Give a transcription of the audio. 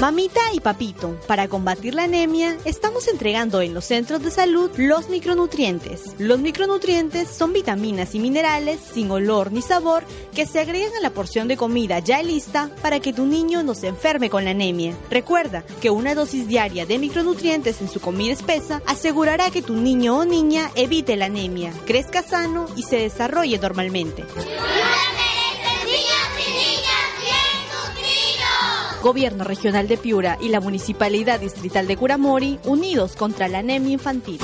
Mamita y papito, para combatir la anemia, estamos entregando en los centros de salud los micronutrientes. Los micronutrientes son vitaminas y minerales sin olor ni sabor que se agregan a la porción de comida ya lista para que tu niño no se enferme con la anemia. Recuerda que una dosis diaria de micronutrientes en su comida espesa asegurará que tu niño o niña evite la anemia, crezca sano y se desarrolle normalmente. Gobierno Regional de Piura y la Municipalidad Distrital de Curamori, unidos contra la anemia infantil.